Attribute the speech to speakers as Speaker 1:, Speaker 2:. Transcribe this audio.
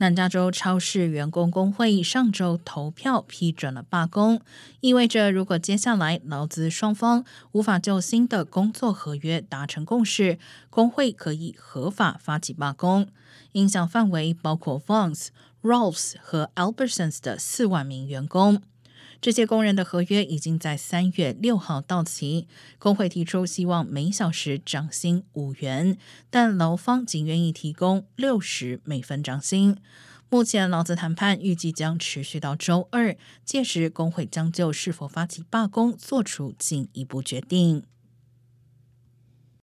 Speaker 1: 南加州超市员工工会上周投票批准了罢工，意味着如果接下来劳资双方无法就新的工作合约达成共识，工会可以合法发起罢工。影响范围包括 Vons、Rolfs 和 Albertsons 的四万名员工。这些工人的合约已经在三月六号到期。工会提出希望每小时涨薪五元，但劳方仅愿意提供六十美分涨薪。目前劳资谈判预计将持续到周二，届时工会将就是否发起罢工做出进一步决定。